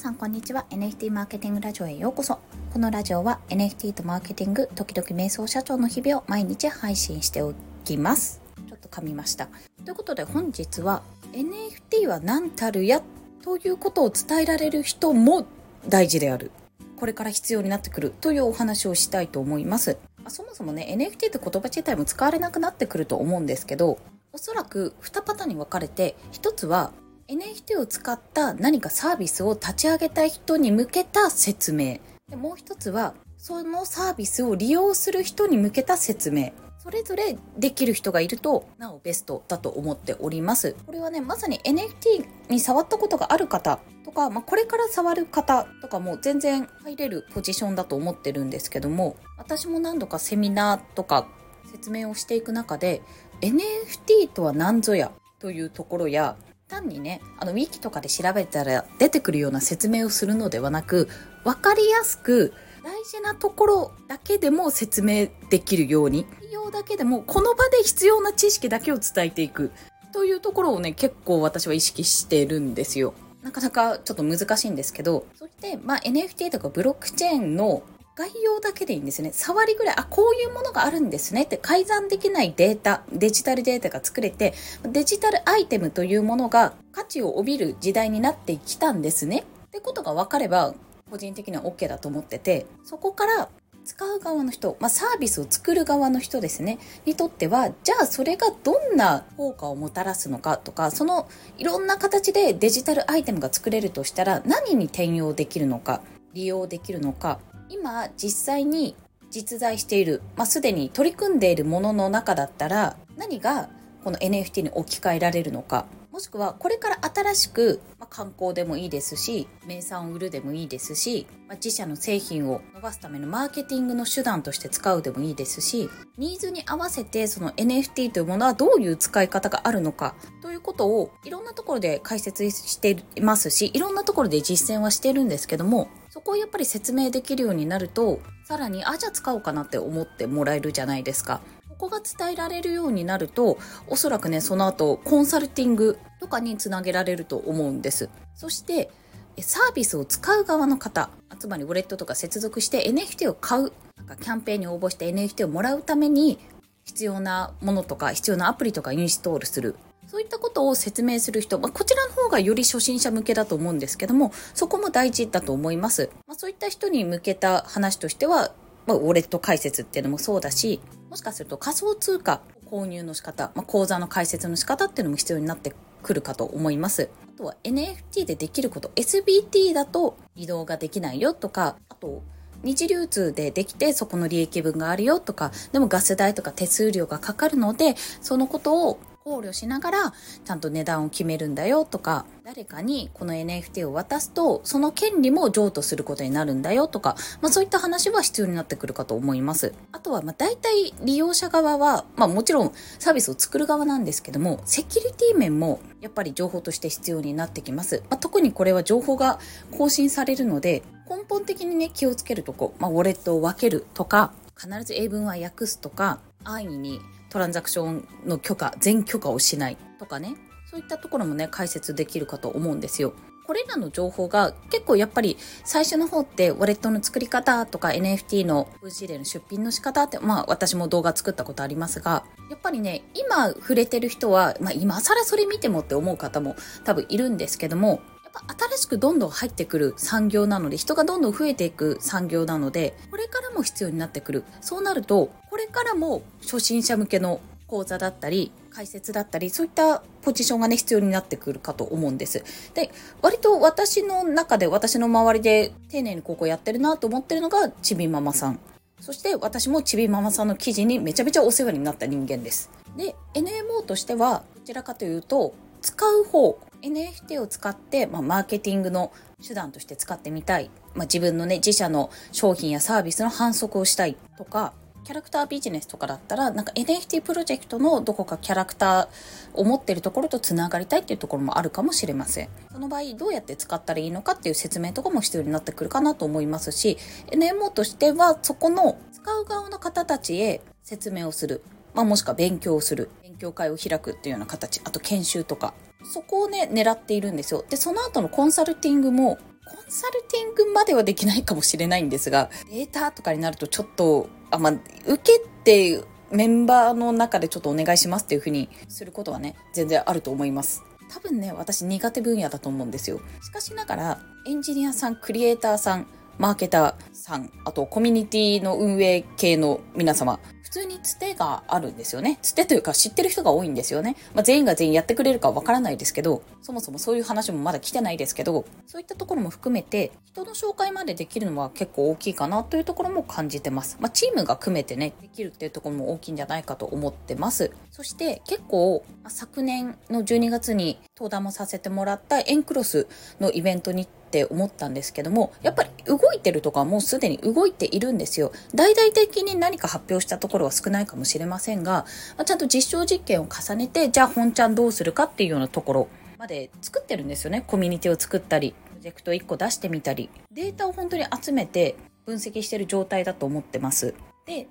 さんこんにちは。NFT マーケティングラジオへようこそ。このラジオは NFT とマーケティング時々瞑想社長の日々を毎日配信しておきます。ちょっと噛みました。ということで本日は NFT は何たるや？ということを伝えられる人も大事である。これから必要になってくる。というお話をしたいと思います。そもそもね NFT って言葉自体も使われなくなってくると思うんですけどおそらく2パターンに分かれて1つは NFT を使った何かサービスを立ち上げたい人に向けた説明。でもう一つはそのサービスを利用する人に向けた説明。それぞれできる人がいるとなおベストだと思っております。これはねまさに NFT に触ったことがある方とか、まあ、これから触る方とかも全然入れるポジションだと思ってるんですけども私も何度かセミナーとか説明をしていく中で NFT とは何ぞやというところや単にねあのウィキとかで調べたら出てくるような説明をするのではなく分かりやすく大事なところだけでも説明できるように内容だけでもこの場で必要な知識だけを伝えていく。というところをね結構私は意識してるんですよ。なかなかちょっと難しいんですけどそして、まあ、NFT とかブロックチェーンの概要だけでいいんですね。触りぐらい、あ、こういうものがあるんですねって改ざんできないデータ、デジタルデータが作れて、デジタルアイテムというものが価値を帯びる時代になってきたんですね。ってことが分かれば、個人的には OK だと思ってて、そこから使う側の人、まあ、サービスを作る側の人ですね、にとっては、じゃあそれがどんな効果をもたらすのかとか、そのいろんな形でデジタルアイテムが作れるとしたら何に転用できるのか、利用できるのか、今実際に実在している、まあ、すでに取り組んでいるものの中だったら何がこの NFT に置き換えられるのかもしくはこれから新しく、まあ、観光でもいいですし名産を売るでもいいですし、まあ、自社の製品を伸ばすためのマーケティングの手段として使うでもいいですしニーズに合わせてその NFT というものはどういう使い方があるのかということをいろんなところで解説していますしいろんなところで実践はしてるんですけどもそこをやっぱり説明できるようになるとさらにあじゃあ使おうかなって思ってもらえるじゃないですか。ここが伝えられるようになるとおそらくねその後コンサルティングとかにつなげられると思うんですそしてサービスを使う側の方つまりウォレットとか接続して NFT を買うなんかキャンペーンに応募して NFT をもらうために必要なものとか必要なアプリとかインストールするそういったことを説明する人、まあ、こちらの方がより初心者向けだと思うんですけども、そこも大事だと思います。まあ、そういった人に向けた話としては、まあ、ウォレット解説っていうのもそうだし、もしかすると仮想通貨購入の仕方、まあ、口座の解説の仕方っていうのも必要になってくるかと思います。あとは NFT でできること、SBT だと移動ができないよとか、あと、二次流通でできてそこの利益分があるよとか、でもガス代とか手数料がかかるので、そのことを考慮しながらちゃんと値段を決めるんだよとか誰かにこの NFT を渡すとその権利も譲渡することになるんだよとか、まあ、そういった話は必要になってくるかと思います。あとはまあ大体利用者側は、まあ、もちろんサービスを作る側なんですけどもセキュリティ面もやっぱり情報として必要になってきます、まあ、特にこれは情報が更新されるので根本的にね気をつけるとこ、まあ、ウォレットを分けるとか必ず英文は訳すとか安易にトランザクションの許可、全許可をしないとかね、そういったところもね、解説できるかと思うんですよ。これらの情報が結構やっぱり最初の方ってウォレットの作り方とか NFT の VC での出品の仕方ってまあ私も動画作ったことありますがやっぱりね今触れてる人はまあ今更それ見てもって思う方も多分いるんですけどもっぱ新しくどんどん入ってくる産業なので人がどんどん増えていく産業なのでこれからも必要になってくる。そうなるとこれからも初心者向けの講座だったり解説だったりそういったポジションがね必要になってくるかと思うんです。で割と私の中で私の周りで丁寧にここやってるなと思ってるのがちびママさん。そして私もちびママさんの記事にめちゃめちゃお世話になった人間です。で NMO としてはどちらかというと使う方 NFT を使って、まあ、マーケティングの手段として使ってみたい、まあ、自分のね自社の商品やサービスの反則をしたいとかキャラクタービジネスとかだったらなんか NFT プロジェクトのどこかキャラクターを持ってるところとつながりたいっていうところもあるかもしれません。その場合どうやって使ったらいいのかっていう説明とかも必要になってくるかなと思いますし NMO としてはそこの使う側の方たちへ説明をする、まあ、もしくは勉強をする。勉強会を開くっていうような形。あと研修とか。そこをね、狙っているんですよ。で、その後のコンサルティングも、コンサルティングまではできないかもしれないんですが、データとかになるとちょっと、あ、まあ、受けてメンバーの中でちょっとお願いしますっていうふうにすることはね、全然あると思います。多分ね、私苦手分野だと思うんですよ。しかしながら、エンジニアさん、クリエイターさん、マーケターさん、あとコミュニティの運営系の皆様、普通につてがあるんですよね。つてというか知ってる人が多いんですよね。まあ、全員が全員やってくれるかわからないですけど、そもそもそういう話もまだ来てないですけど、そういったところも含めて、人の紹介までできるのは結構大きいかなというところも感じてます。まあ、チームが組めてね、できるっていうところも大きいんじゃないかと思ってます。そして結構、昨年の12月に登壇もさせてもらったエンクロスのイベントにって思ったんですけども、やっぱり動いてるとかもうすでに動いているんですよ。大々的に何か発表したところは少ないかもしれませんが、まあ、ちゃんと実証実験を重ねて、じゃあ本ちゃんどうするかっていうようなところまで作ってるんですよね。コミュニティを作ったり、プロジェクト1個出してみたり、データを本当に集めて分析してる状態だと思ってます。で、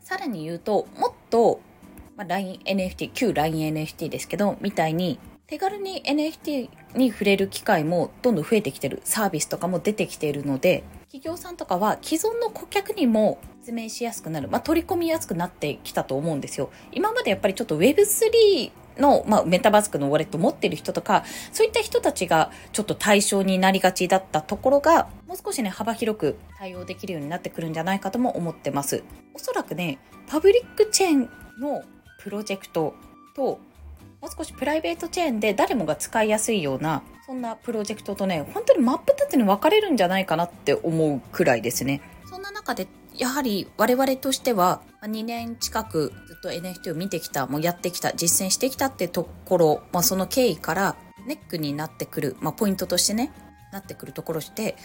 さらに言うと、もっと、まあ、LINENFT、旧 LINENFT ですけど、みたいに手軽に NFT に触れる機会もどんどん増えてきてる。サービスとかも出てきているので企業さんとかは既存の顧客にも説明しやすくなる、まあ、取り込みやすくなってきたと思うんですよ。今までやっぱりちょっと Web3 の、まあ、メタバスクのウォレット持ってる人とか、そういった人たちがちょっと対象になりがちだったところが、もう少しね、幅広く対応できるようになってくるんじゃないかとも思ってます。おそらくね、パブリックチェーンのプロジェクトともう少しプライベートチェーンで誰もが使いやすいようなそんなプロジェクトとね本当に真っ二つに分かれるんじゃないかなって思うくらいですね。そんな中でやはり我々としては2年近くずっと NFT を見てきたもうやってきた実践してきたってところ、まあ、その経緯からネックになってくる、まあ、ポイントとしてねなってくるところして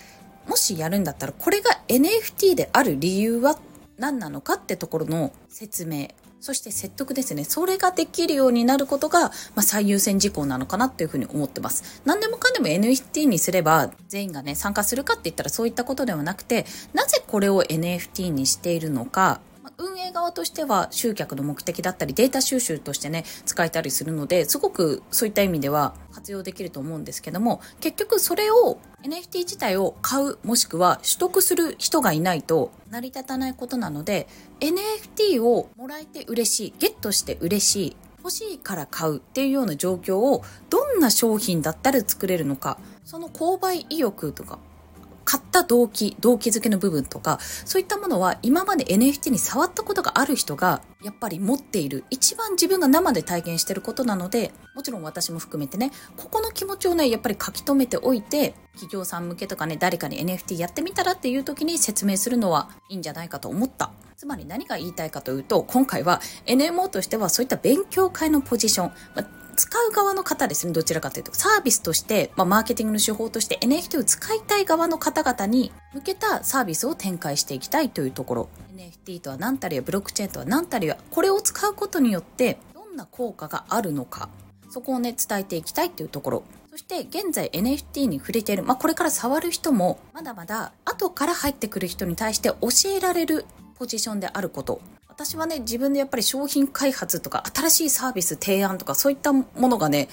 もしやるんだったらこれが NFT である理由は何なのかってところの説明そして説得ですね。それができるようになることが、まあ、最優先事項なのかなっていうふうに思ってます。何でもかんでも NFT にすれば全員がね、参加するかって言ったらそういったことではなくて、なぜこれを NFT にしているのか、運営側としては集客の目的だったりデータ収集としてね使えたりするのですごくそういった意味では活用できると思うんですけども結局それを NFT 自体を買うもしくは取得する人がいないと成り立たないことなので NFT をもらえて嬉しいゲットして嬉しい欲しいから買うっていうような状況をどんな商品だったら作れるのかその購買意欲とか買った動機、動機づけの部分とか、そういったものは今まで NFT に触ったことがある人がやっぱり持っている。一番自分が生で体験してることなので、もちろん私も含めてね、ここの気持ちをね、やっぱり書き留めておいて、企業さん向けとかね、誰かに NFT やってみたらっていう時に説明するのはいいんじゃないかと思った。つまり何が言いたいかというと、今回は NMO としてはそういった勉強会のポジション、使う側の方ですね、どちらかというと、サービスとして、まあ、マーケティングの手法として NFT を使いたい側の方々に向けたサービスを展開していきたいというところ。NFT とは何たりやブロックチェーンとは何たりや、これを使うことによってどんな効果があるのか、そこをね、伝えていきたいというところ。そして現在 NFT に触れている、まあ、これから触る人もまだまだ後から入ってくる人に対して教えられるポジションであること私はね、自分でやっぱり商品開発とか、新しいサービス提案とか、そういったものがね、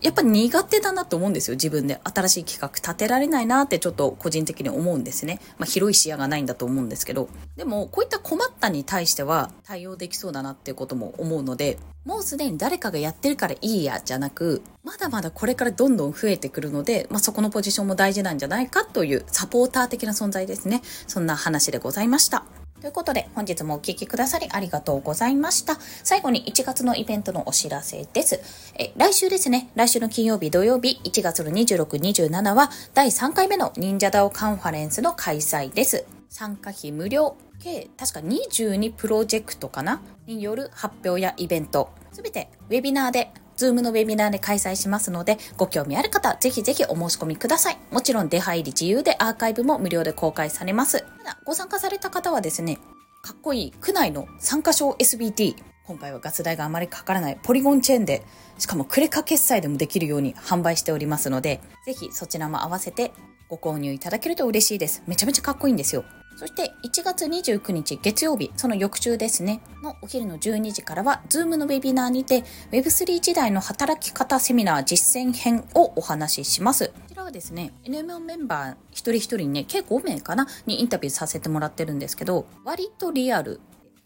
やっぱ苦手だなと思うんですよ、自分で。新しい企画立てられないなってちょっと個人的に思うんですね。まあ、広い視野がないんだと思うんですけど。でも、こういった困ったに対しては対応できそうだなっていうことも思うので、もうすでに誰かがやってるからいいや、じゃなく、まだまだこれからどんどん増えてくるので、まあ、そこのポジションも大事なんじゃないかというサポーター的な存在ですね。そんな話でございました。ということで、本日もお聴きくださりありがとうございました。最後に1月のイベントのお知らせです。え来週ですね、来週の金曜日、土曜日、1月の26、27は、第3回目の Ninja DAO カンファレンスの開催です。参加費無料、計確か22プロジェクトかな？による発表やイベント、すべてウェビナーでズームのウェビナーで開催しますので、ご興味ある方、ぜひぜひお申し込みください。もちろん出入り自由でアーカイブも無料で公開されます。ただ、ご参加された方はですね、かっこいい区内の参加賞 SBT、今回はガス代があまりかからないポリゴンチェーンで、しかもクレカ決済でもできるように販売しておりますので、ぜひそちらも合わせてご購入いただけると嬉しいです。めちゃめちゃかっこいいんですよ。そして1月29日月曜日、その翌週ですね、のお昼の12時からは、Zoom のウェビナーにて Web3 時代の働き方セミナー実践編をお話しします。こちらはですね、NMO メンバー一人一人にね、計5名かなにインタビューさせてもらってるんですけど、割とリアル。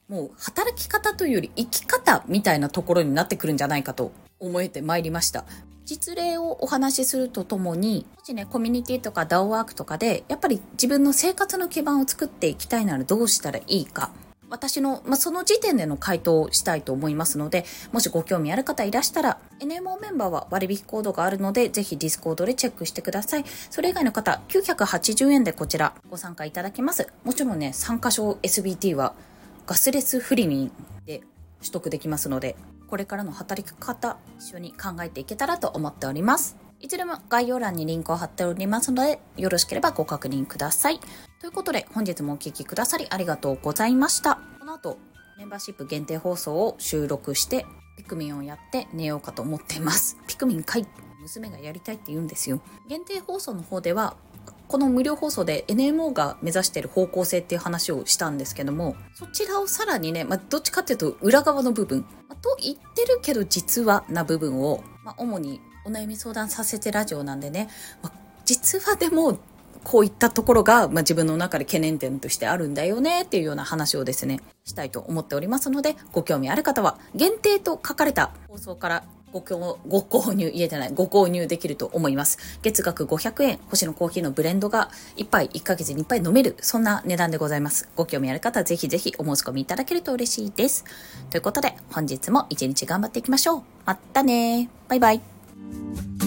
もう働き方というより生き方みたいなところになってくるんじゃないかと思えてまいりました。実例をお話しするとともに、もしね、コミュニティとか DAO ワークとかで、やっぱり自分の生活の基盤を作っていきたいならどうしたらいいか。私の、まあ、その時点での回答をしたいと思いますので、もしご興味ある方いらしたら、NMO メンバーは割引コードがあるので、ぜひディスコードでチェックしてください。それ以外の方、980円でこちらご参加いただけます。もちろんね、参加証 SBT はガスレスフリミンで取得できますので、これからの働き方、一緒に考えていけたらと思っております。いずれも概要欄にリンクを貼っておりますので、よろしければご確認ください。ということで、本日もお聴きくださりありがとうございました。この後、メンバーシップ限定放送を収録して、ピクミンをやって寝ようかと思っています。ピクミンかい娘がやりたいって言うんですよ。限定放送の方では、この無料放送で NMO が目指している方向性っていう話をしたんですけども、そちらをさらにね、まあ、どっちかっていうと裏側の部分、まあ、と言ってるけど実はな部分を、まあ、主にお悩み相談させてラジオなんでね、まあ、実はでもこういったところが、まあ、自分の中で懸念点としてあるんだよねっていうような話をですね、したいと思っておりますので、ご興味ある方は、限定と書かれた放送からごご購入、言えてない、ご購入できると思います。月額500円、星のコーヒーのブレンドが1杯、1ヶ月に1杯飲める、そんな値段でございます。ご興味ある方はぜひぜひお申し込みいただけると嬉しいです。ということで、本日も一日頑張っていきましょう。またねバイバイ。